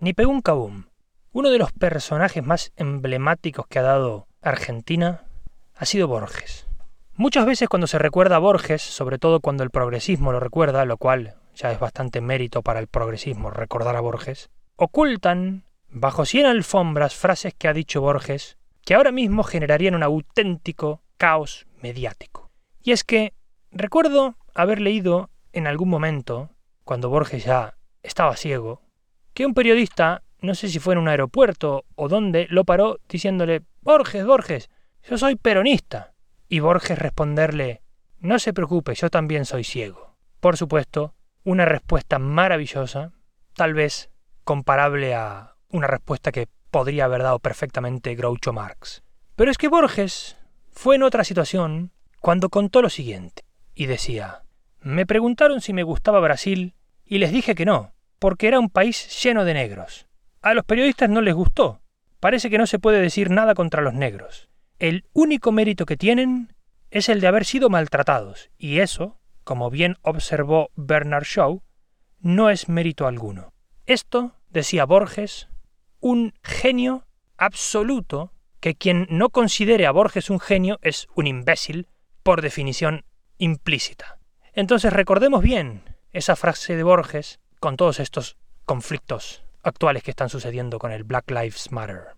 Ni pegó un cabum. Uno de los personajes más emblemáticos que ha dado Argentina ha sido Borges. Muchas veces cuando se recuerda a Borges, sobre todo cuando el progresismo lo recuerda, lo cual ya es bastante mérito para el progresismo recordar a Borges, ocultan bajo cien alfombras frases que ha dicho Borges que ahora mismo generarían un auténtico caos mediático. Y es que recuerdo haber leído en algún momento, cuando Borges ya estaba ciego, que un periodista, no sé si fue en un aeropuerto o dónde, lo paró diciéndole Borges, Borges, yo soy peronista. Y Borges responderle No se preocupe, yo también soy ciego. Por supuesto, una respuesta maravillosa, tal vez comparable a una respuesta que podría haber dado perfectamente Groucho Marx. Pero es que Borges fue en otra situación cuando contó lo siguiente, y decía Me preguntaron si me gustaba Brasil y les dije que no, porque era un país lleno de negros. A los periodistas no les gustó. Parece que no se puede decir nada contra los negros. El único mérito que tienen es el de haber sido maltratados, y eso, como bien observó Bernard Shaw, no es mérito alguno. Esto, decía Borges, un genio absoluto, que quien no considere a Borges un genio es un imbécil, por definición implícita. Entonces recordemos bien esa frase de Borges con todos estos conflictos actuales que están sucediendo con el Black Lives Matter.